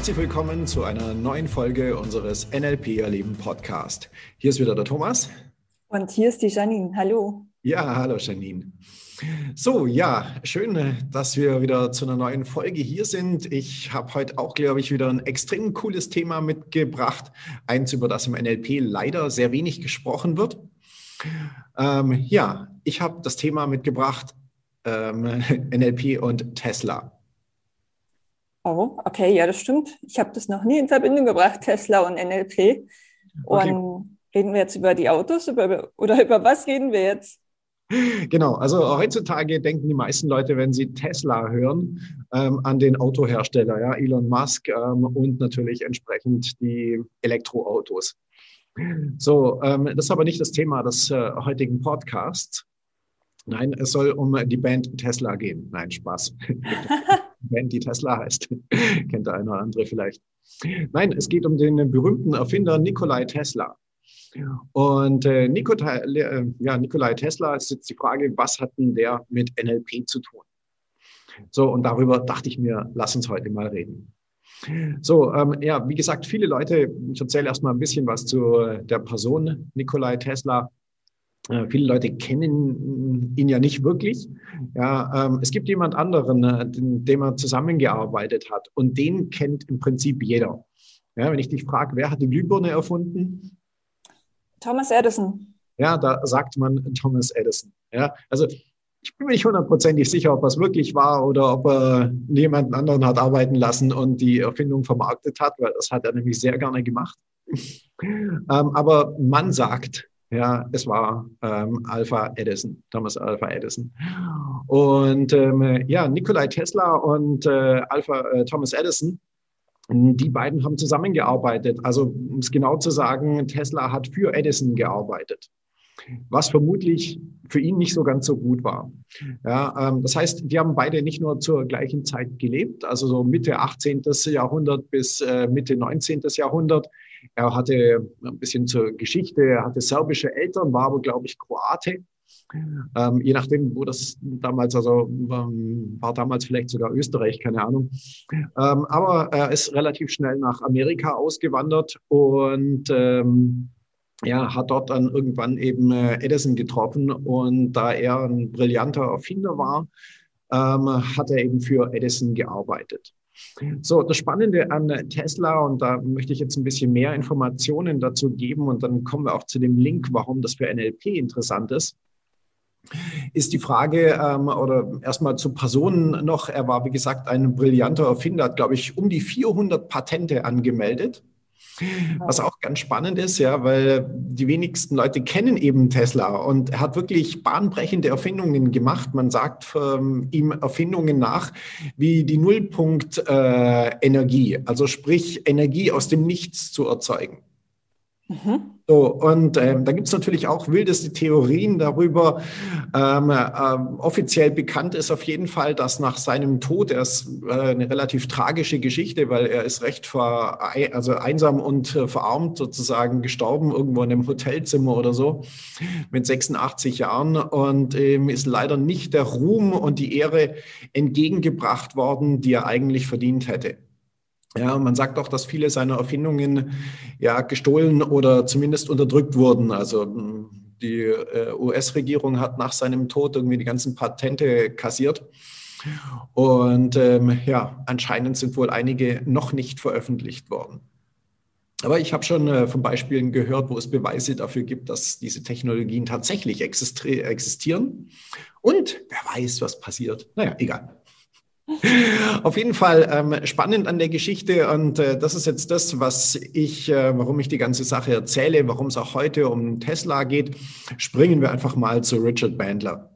Herzlich willkommen zu einer neuen Folge unseres NLP Erleben Podcast. Hier ist wieder der Thomas. Und hier ist die Janine. Hallo. Ja, hallo Janine. So, ja, schön, dass wir wieder zu einer neuen Folge hier sind. Ich habe heute auch, glaube ich, wieder ein extrem cooles Thema mitgebracht. Eins, über das im NLP leider sehr wenig gesprochen wird. Ähm, ja, ich habe das Thema mitgebracht, ähm, NLP und Tesla. Oh, okay, ja, das stimmt. Ich habe das noch nie in Verbindung gebracht, Tesla und NLP. Okay. Und reden wir jetzt über die Autos über, oder über was reden wir jetzt? Genau, also heutzutage denken die meisten Leute, wenn sie Tesla hören, ähm, an den Autohersteller, ja, Elon Musk ähm, und natürlich entsprechend die Elektroautos. So, ähm, das ist aber nicht das Thema des äh, heutigen Podcasts. Nein, es soll um die Band Tesla gehen. Nein, Spaß. Band, die Tesla heißt. Kennt der eine oder andere vielleicht. Nein, es geht um den berühmten Erfinder Nikolai Tesla. Und äh, Nikolai, äh, ja, Nikolai Tesla ist jetzt die Frage, was hat denn der mit NLP zu tun? So, und darüber dachte ich mir, lass uns heute mal reden. So, ähm, ja, wie gesagt, viele Leute, ich erzähle erstmal ein bisschen was zu der Person Nikolai Tesla. Äh, viele Leute kennen ihn ja nicht wirklich. Ja, ähm, es gibt jemand anderen, äh, den, dem er zusammengearbeitet hat und den kennt im Prinzip jeder. Ja, wenn ich dich frage, wer hat die Glühbirne erfunden? Thomas Edison. Ja, da sagt man Thomas Edison. Ja, also ich bin mir nicht hundertprozentig sicher, ob es wirklich war oder ob er jemanden anderen hat arbeiten lassen und die Erfindung vermarktet hat, weil das hat er nämlich sehr gerne gemacht. ähm, aber man sagt, ja, es war ähm, Alpha Edison, Thomas Alpha Edison. Und ähm, ja, Nikolai Tesla und äh, Alpha äh, Thomas Edison, die beiden haben zusammengearbeitet. Also um es genau zu sagen, Tesla hat für Edison gearbeitet was vermutlich für ihn nicht so ganz so gut war. Ja, ähm, das heißt, die haben beide nicht nur zur gleichen Zeit gelebt, also so Mitte 18. Jahrhundert bis äh, Mitte 19. Jahrhundert. Er hatte ein bisschen zur Geschichte, er hatte serbische Eltern, war aber, glaube ich, Kroate. Ähm, je nachdem, wo das damals, also ähm, war damals vielleicht sogar Österreich, keine Ahnung. Ähm, aber er ist relativ schnell nach Amerika ausgewandert und ähm, ja, hat dort dann irgendwann eben äh, Edison getroffen und da er ein brillanter Erfinder war, ähm, hat er eben für Edison gearbeitet. So, das Spannende an Tesla, und da möchte ich jetzt ein bisschen mehr Informationen dazu geben, und dann kommen wir auch zu dem Link, warum das für NLP interessant ist, ist die Frage, ähm, oder erstmal zu Personen noch, er war, wie gesagt, ein brillanter Erfinder, hat, glaube ich, um die 400 Patente angemeldet. Was auch ganz spannend ist, ja, weil die wenigsten Leute kennen eben Tesla und er hat wirklich bahnbrechende Erfindungen gemacht. Man sagt ähm, ihm Erfindungen nach wie die Nullpunkt-Energie, äh, also sprich Energie aus dem Nichts zu erzeugen. So, und ähm, da gibt es natürlich auch wildeste Theorien darüber. Ähm, äh, offiziell bekannt ist auf jeden Fall, dass nach seinem Tod, er ist äh, eine relativ tragische Geschichte, weil er ist recht ver, also einsam und äh, verarmt sozusagen gestorben, irgendwo in einem Hotelzimmer oder so, mit 86 Jahren und ähm, ist leider nicht der Ruhm und die Ehre entgegengebracht worden, die er eigentlich verdient hätte. Ja, man sagt auch, dass viele seiner Erfindungen ja gestohlen oder zumindest unterdrückt wurden. Also hm, die äh, US-Regierung hat nach seinem Tod irgendwie die ganzen Patente kassiert. Und ähm, ja, anscheinend sind wohl einige noch nicht veröffentlicht worden. Aber ich habe schon äh, von Beispielen gehört, wo es Beweise dafür gibt, dass diese Technologien tatsächlich existieren. Und wer weiß, was passiert. Naja, egal. Auf jeden Fall ähm, spannend an der Geschichte und äh, das ist jetzt das, was ich, äh, warum ich die ganze Sache erzähle, warum es auch heute um Tesla geht. Springen wir einfach mal zu Richard Bandler.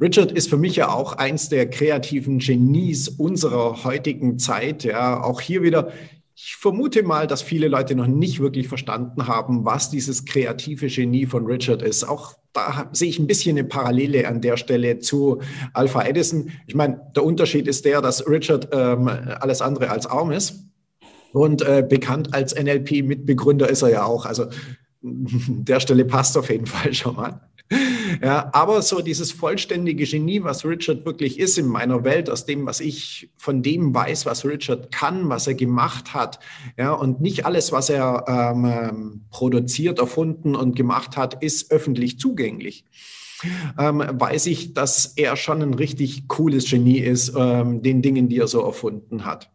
Richard ist für mich ja auch eins der kreativen Genies unserer heutigen Zeit. Ja, auch hier wieder ich vermute mal, dass viele Leute noch nicht wirklich verstanden haben, was dieses kreative Genie von Richard ist. Auch da sehe ich ein bisschen eine Parallele an der Stelle zu Alpha Edison. Ich meine, der Unterschied ist der, dass Richard ähm, alles andere als arm ist und äh, bekannt als NLP-Mitbegründer ist er ja auch. Also der Stelle passt auf jeden Fall schon mal. Ja, aber so dieses vollständige Genie, was Richard wirklich ist in meiner Welt, aus dem, was ich von dem weiß, was Richard kann, was er gemacht hat, ja, und nicht alles, was er ähm, ähm produziert, erfunden und gemacht hat, ist öffentlich zugänglich. Ähm, weiß ich, dass er schon ein richtig cooles Genie ist, ähm, den Dingen, die er so erfunden hat.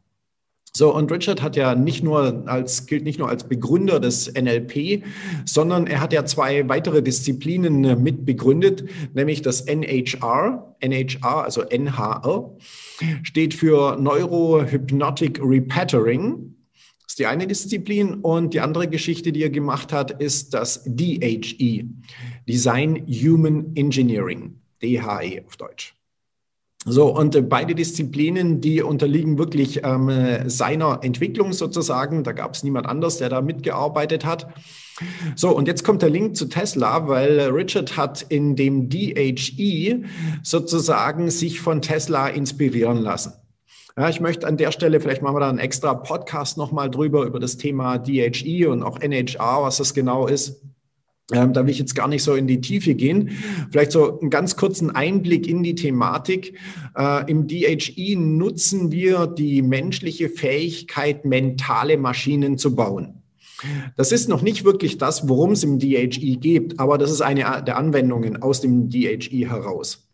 So, und Richard hat ja nicht nur als, gilt nicht nur als Begründer des NLP, sondern er hat ja zwei weitere Disziplinen äh, mit begründet, nämlich das NHR, NHR, also NHR, steht für Neurohypnotic Repattering. Das ist die eine Disziplin. Und die andere Geschichte, die er gemacht hat, ist das DHE, Design Human Engineering, DHE auf Deutsch. So, und äh, beide Disziplinen, die unterliegen wirklich ähm, seiner Entwicklung sozusagen. Da gab es niemand anders, der da mitgearbeitet hat. So, und jetzt kommt der Link zu Tesla, weil Richard hat in dem DHE sozusagen sich von Tesla inspirieren lassen. Ja, ich möchte an der Stelle, vielleicht machen wir da einen extra Podcast nochmal drüber, über das Thema DHE und auch NHR, was das genau ist. Ähm, da will ich jetzt gar nicht so in die Tiefe gehen. Vielleicht so einen ganz kurzen Einblick in die Thematik. Äh, Im DHE nutzen wir die menschliche Fähigkeit, mentale Maschinen zu bauen. Das ist noch nicht wirklich das, worum es im DHE geht, aber das ist eine der Anwendungen aus dem DHE heraus.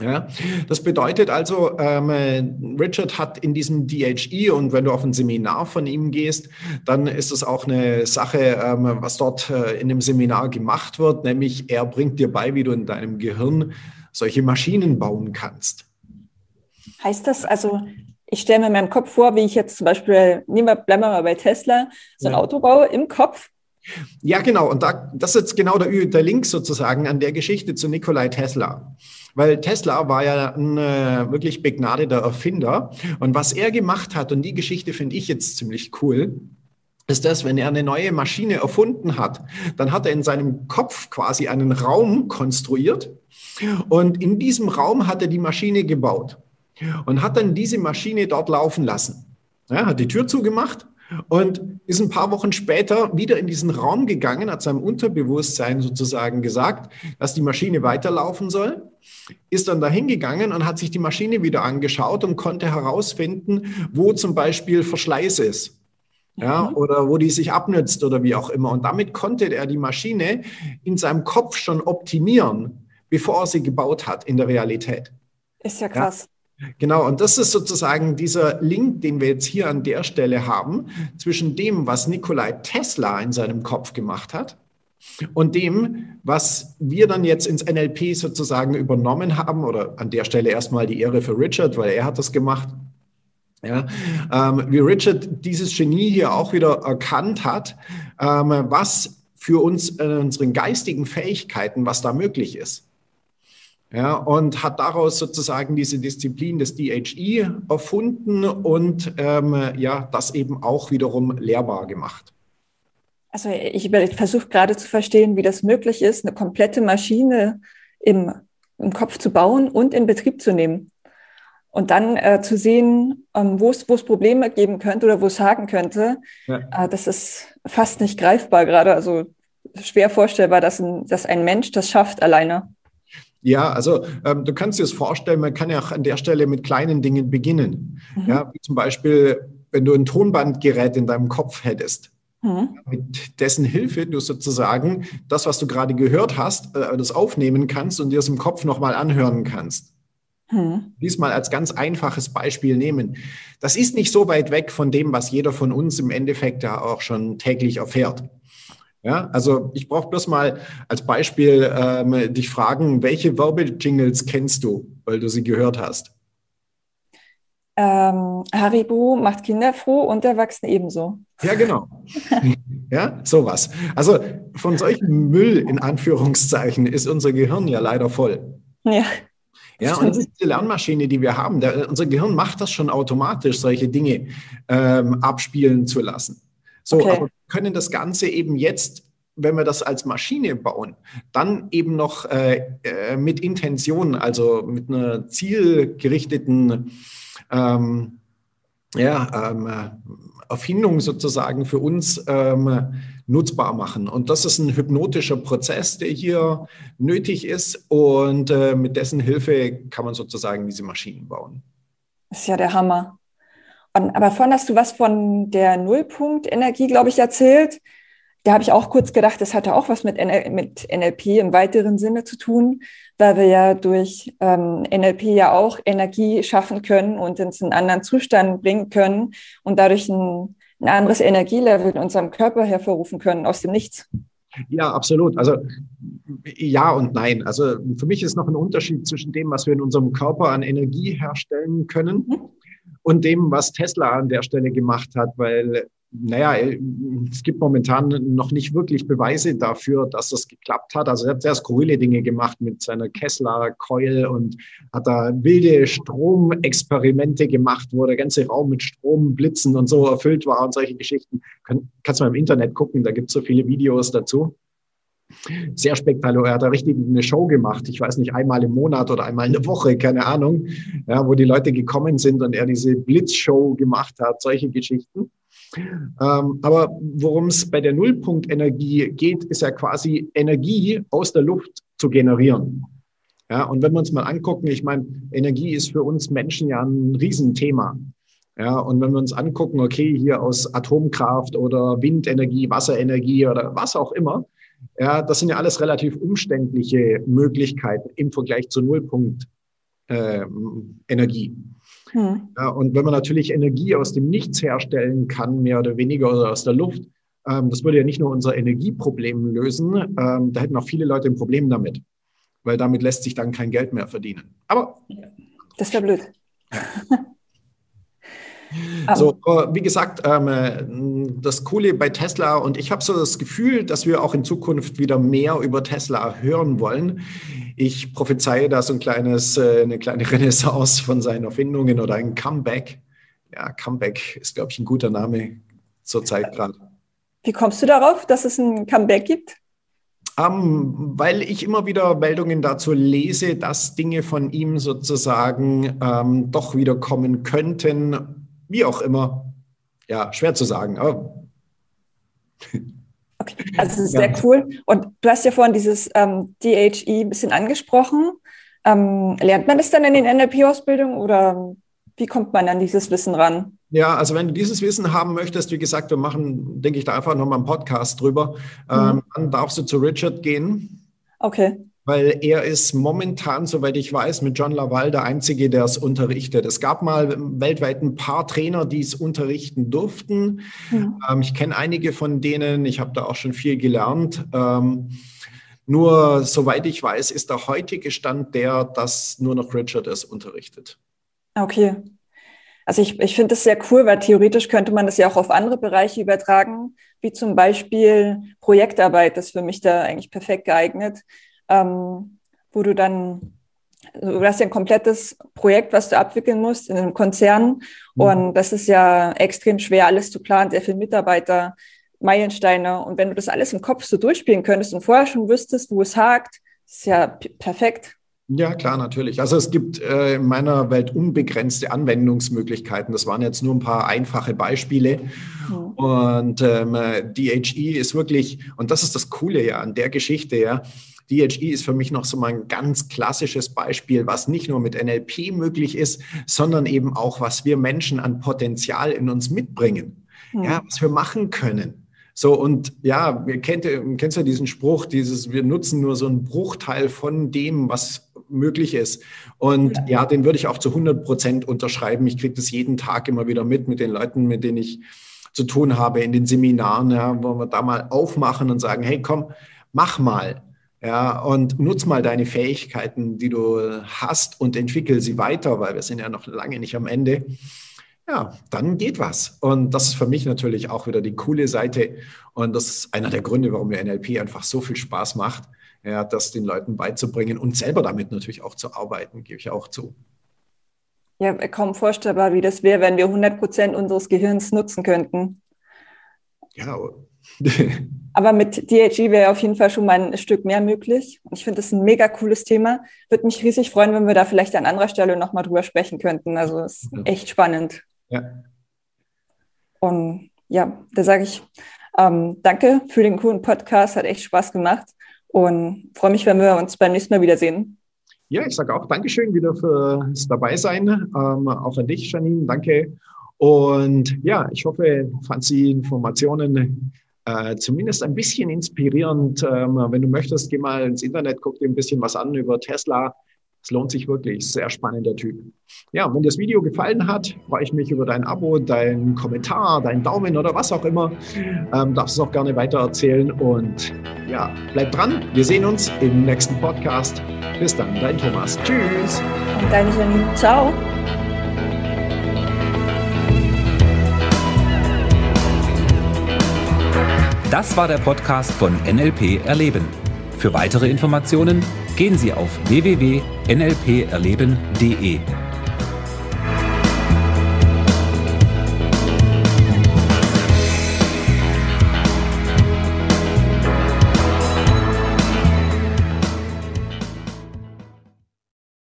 Ja, das bedeutet also, ähm, Richard hat in diesem DHE und wenn du auf ein Seminar von ihm gehst, dann ist es auch eine Sache, ähm, was dort äh, in dem Seminar gemacht wird, nämlich er bringt dir bei, wie du in deinem Gehirn solche Maschinen bauen kannst. Heißt das also, ich stelle mir in meinem Kopf vor, wie ich jetzt zum Beispiel, nehmen wir, bleiben wir mal bei Tesla, so ein ja. Auto baue im Kopf ja, genau. Und da, das ist jetzt genau der, der Link sozusagen an der Geschichte zu Nikolai Tesla. Weil Tesla war ja ein äh, wirklich begnadeter Erfinder. Und was er gemacht hat, und die Geschichte finde ich jetzt ziemlich cool, ist das, wenn er eine neue Maschine erfunden hat, dann hat er in seinem Kopf quasi einen Raum konstruiert. Und in diesem Raum hat er die Maschine gebaut und hat dann diese Maschine dort laufen lassen. Er hat die Tür zugemacht und ist ein paar Wochen später wieder in diesen Raum gegangen, hat seinem Unterbewusstsein sozusagen gesagt, dass die Maschine weiterlaufen soll, ist dann dahin gegangen und hat sich die Maschine wieder angeschaut und konnte herausfinden, wo zum Beispiel Verschleiß ist. Ja, mhm. oder wo die sich abnützt oder wie auch immer. Und damit konnte er die Maschine in seinem Kopf schon optimieren, bevor er sie gebaut hat in der Realität. Ist ja krass. Genau, und das ist sozusagen dieser Link, den wir jetzt hier an der Stelle haben, zwischen dem, was Nikolai Tesla in seinem Kopf gemacht hat und dem, was wir dann jetzt ins NLP sozusagen übernommen haben, oder an der Stelle erstmal die Ehre für Richard, weil er hat das gemacht. Ja, ähm, wie Richard dieses Genie hier auch wieder erkannt hat, ähm, was für uns in unseren geistigen Fähigkeiten, was da möglich ist. Ja, und hat daraus sozusagen diese Disziplin des DHE erfunden und ähm, ja, das eben auch wiederum lehrbar gemacht. Also ich, ich versuche gerade zu verstehen, wie das möglich ist, eine komplette Maschine im, im Kopf zu bauen und in Betrieb zu nehmen. Und dann äh, zu sehen, ähm, wo es Probleme geben könnte oder wo es haken könnte, ja. äh, das ist fast nicht greifbar gerade. Also schwer vorstellbar, dass ein, dass ein Mensch das schafft alleine. Ja, also ähm, du kannst dir das vorstellen, man kann ja auch an der Stelle mit kleinen Dingen beginnen. Mhm. Ja, wie zum Beispiel, wenn du ein Tonbandgerät in deinem Kopf hättest. Mhm. Mit dessen Hilfe du sozusagen das, was du gerade gehört hast, äh, das aufnehmen kannst und dir es im Kopf nochmal anhören kannst. Mhm. Diesmal als ganz einfaches Beispiel nehmen. Das ist nicht so weit weg von dem, was jeder von uns im Endeffekt ja auch schon täglich erfährt. Ja, also ich brauche bloß mal als Beispiel ähm, dich fragen, welche Werbejingles kennst du, weil du sie gehört hast? Ähm, Haribo macht Kinder froh und Erwachsene ebenso. Ja, genau. ja, sowas. Also von solchem Müll in Anführungszeichen ist unser Gehirn ja leider voll. Ja. Ja, und diese Lernmaschine, die wir haben, der, unser Gehirn macht das schon automatisch, solche Dinge ähm, abspielen zu lassen. So, okay. aber können das Ganze eben jetzt, wenn wir das als Maschine bauen, dann eben noch äh, äh, mit Intention, also mit einer zielgerichteten ähm, ja, ähm, Erfindung sozusagen für uns ähm, nutzbar machen. Und das ist ein hypnotischer Prozess, der hier nötig ist. Und äh, mit dessen Hilfe kann man sozusagen diese Maschinen bauen. Das ist ja der Hammer. Aber vorhin hast du was von der Nullpunktenergie, glaube ich, erzählt. Da habe ich auch kurz gedacht, das hatte auch was mit, NL mit NLP im weiteren Sinne zu tun, weil wir ja durch ähm, NLP ja auch Energie schaffen können und uns in einen anderen Zustand bringen können und dadurch ein, ein anderes Energielevel in unserem Körper hervorrufen können aus dem Nichts. Ja, absolut. Also ja und nein. Also für mich ist noch ein Unterschied zwischen dem, was wir in unserem Körper an Energie herstellen können mhm. Und dem, was Tesla an der Stelle gemacht hat, weil naja, es gibt momentan noch nicht wirklich Beweise dafür, dass das geklappt hat. Also er hat sehr skurrile Dinge gemacht mit seiner Kessler-Coil und hat da wilde Stromexperimente gemacht, wo der ganze Raum mit Strom, Blitzen und so erfüllt war und solche Geschichten. Kann, kannst du mal im Internet gucken, da gibt es so viele Videos dazu. Sehr spektakulär. Er hat da richtig eine Show gemacht. Ich weiß nicht, einmal im Monat oder einmal in der Woche, keine Ahnung, ja, wo die Leute gekommen sind und er diese Blitzshow gemacht hat, solche Geschichten. Ähm, aber worum es bei der Nullpunktenergie geht, ist ja quasi Energie aus der Luft zu generieren. Ja, und wenn wir uns mal angucken, ich meine, Energie ist für uns Menschen ja ein Riesenthema. Ja, und wenn wir uns angucken, okay, hier aus Atomkraft oder Windenergie, Wasserenergie oder was auch immer, ja, das sind ja alles relativ umständliche Möglichkeiten im Vergleich zur Nullpunktenergie. Äh, hm. Ja, und wenn man natürlich Energie aus dem Nichts herstellen kann, mehr oder weniger oder aus der Luft, ähm, das würde ja nicht nur unser Energieproblem lösen, ähm, da hätten auch viele Leute ein Problem damit, weil damit lässt sich dann kein Geld mehr verdienen. Aber das wäre blöd. So, wie gesagt, ähm, das Coole bei Tesla und ich habe so das Gefühl, dass wir auch in Zukunft wieder mehr über Tesla hören wollen. Ich prophezeie da so ein kleines, äh, eine kleine Renaissance von seinen Erfindungen oder ein Comeback. Ja, Comeback ist, glaube ich, ein guter Name zurzeit gerade. Wie kommst du darauf, dass es ein Comeback gibt? Um, ähm, weil ich immer wieder Meldungen dazu lese, dass Dinge von ihm sozusagen ähm, doch wieder kommen könnten, wie auch immer. Ja, schwer zu sagen, aber Okay, also sehr ja. cool. Und du hast ja vorhin dieses ähm, DHE ein bisschen angesprochen. Ähm, lernt man das dann in den NLP-Ausbildungen oder wie kommt man an dieses Wissen ran? Ja, also wenn du dieses Wissen haben möchtest, wie gesagt, wir machen, denke ich, da einfach nochmal einen Podcast drüber, mhm. ähm, dann darfst du zu Richard gehen. Okay weil er ist momentan, soweit ich weiß, mit John Laval der Einzige, der es unterrichtet. Es gab mal weltweit ein paar Trainer, die es unterrichten durften. Ja. Ähm, ich kenne einige von denen, ich habe da auch schon viel gelernt. Ähm, nur, soweit ich weiß, ist der heutige Stand der, dass nur noch Richard es unterrichtet. Okay. Also ich, ich finde das sehr cool, weil theoretisch könnte man das ja auch auf andere Bereiche übertragen, wie zum Beispiel Projektarbeit. Das ist für mich da eigentlich perfekt geeignet ähm, wo du dann, also du hast ja ein komplettes Projekt, was du abwickeln musst in einem Konzern. Mhm. Und das ist ja extrem schwer, alles zu planen, sehr viele Mitarbeiter, Meilensteine. Und wenn du das alles im Kopf so durchspielen könntest und vorher schon wüsstest, wo es hakt, ist ja perfekt. Ja, klar, natürlich. Also es gibt äh, in meiner Welt unbegrenzte Anwendungsmöglichkeiten. Das waren jetzt nur ein paar einfache Beispiele. Mhm. Und ähm, DHE ist wirklich, und das ist das Coole ja an der Geschichte, ja, DHE ist für mich noch so mal ein ganz klassisches Beispiel, was nicht nur mit NLP möglich ist, sondern eben auch, was wir Menschen an Potenzial in uns mitbringen. Mhm. Ja, was wir machen können. So, und ja, ihr kennt, kennst ja diesen Spruch, dieses, wir nutzen nur so einen Bruchteil von dem, was möglich ist. Und ja, ja den würde ich auch zu 100 Prozent unterschreiben. Ich kriege das jeden Tag immer wieder mit, mit den Leuten, mit denen ich zu tun habe in den Seminaren, ja, wo wir da mal aufmachen und sagen, hey, komm, mach mal. Ja, und nutz mal deine Fähigkeiten, die du hast und entwickel sie weiter, weil wir sind ja noch lange nicht am Ende. Ja, dann geht was. Und das ist für mich natürlich auch wieder die coole Seite. Und das ist einer der Gründe, warum mir NLP einfach so viel Spaß macht, ja, das den Leuten beizubringen und selber damit natürlich auch zu arbeiten, gebe ich auch zu. Ja, kaum vorstellbar, wie das wäre, wenn wir 100 Prozent unseres Gehirns nutzen könnten. Ja, Aber mit DHE wäre auf jeden Fall schon mal ein Stück mehr möglich. Ich finde das ein mega cooles Thema. Würde mich riesig freuen, wenn wir da vielleicht an anderer Stelle nochmal drüber sprechen könnten. Also es ist echt spannend. Ja. Und ja, da sage ich ähm, danke für den coolen Podcast, hat echt Spaß gemacht und freue mich, wenn wir uns beim nächsten Mal wiedersehen. Ja, ich sage auch Dankeschön wieder fürs Dabeisein. Ähm, auch an dich, Janine, danke. Und ja, ich hoffe, fand Sie Informationen äh, zumindest ein bisschen inspirierend. Ähm, wenn du möchtest, geh mal ins Internet, guck dir ein bisschen was an über Tesla. Es lohnt sich wirklich. Sehr spannender Typ. Ja, wenn dir das Video gefallen hat, freue ich mich über dein Abo, deinen Kommentar, deinen Daumen oder was auch immer. Ähm, darfst es auch gerne weitererzählen. Und ja, bleib dran. Wir sehen uns im nächsten Podcast. Bis dann, dein Thomas. Tschüss. Und deine Janine. Ciao. Das war der Podcast von NLP Erleben. Für weitere Informationen gehen Sie auf www.nlperleben.de.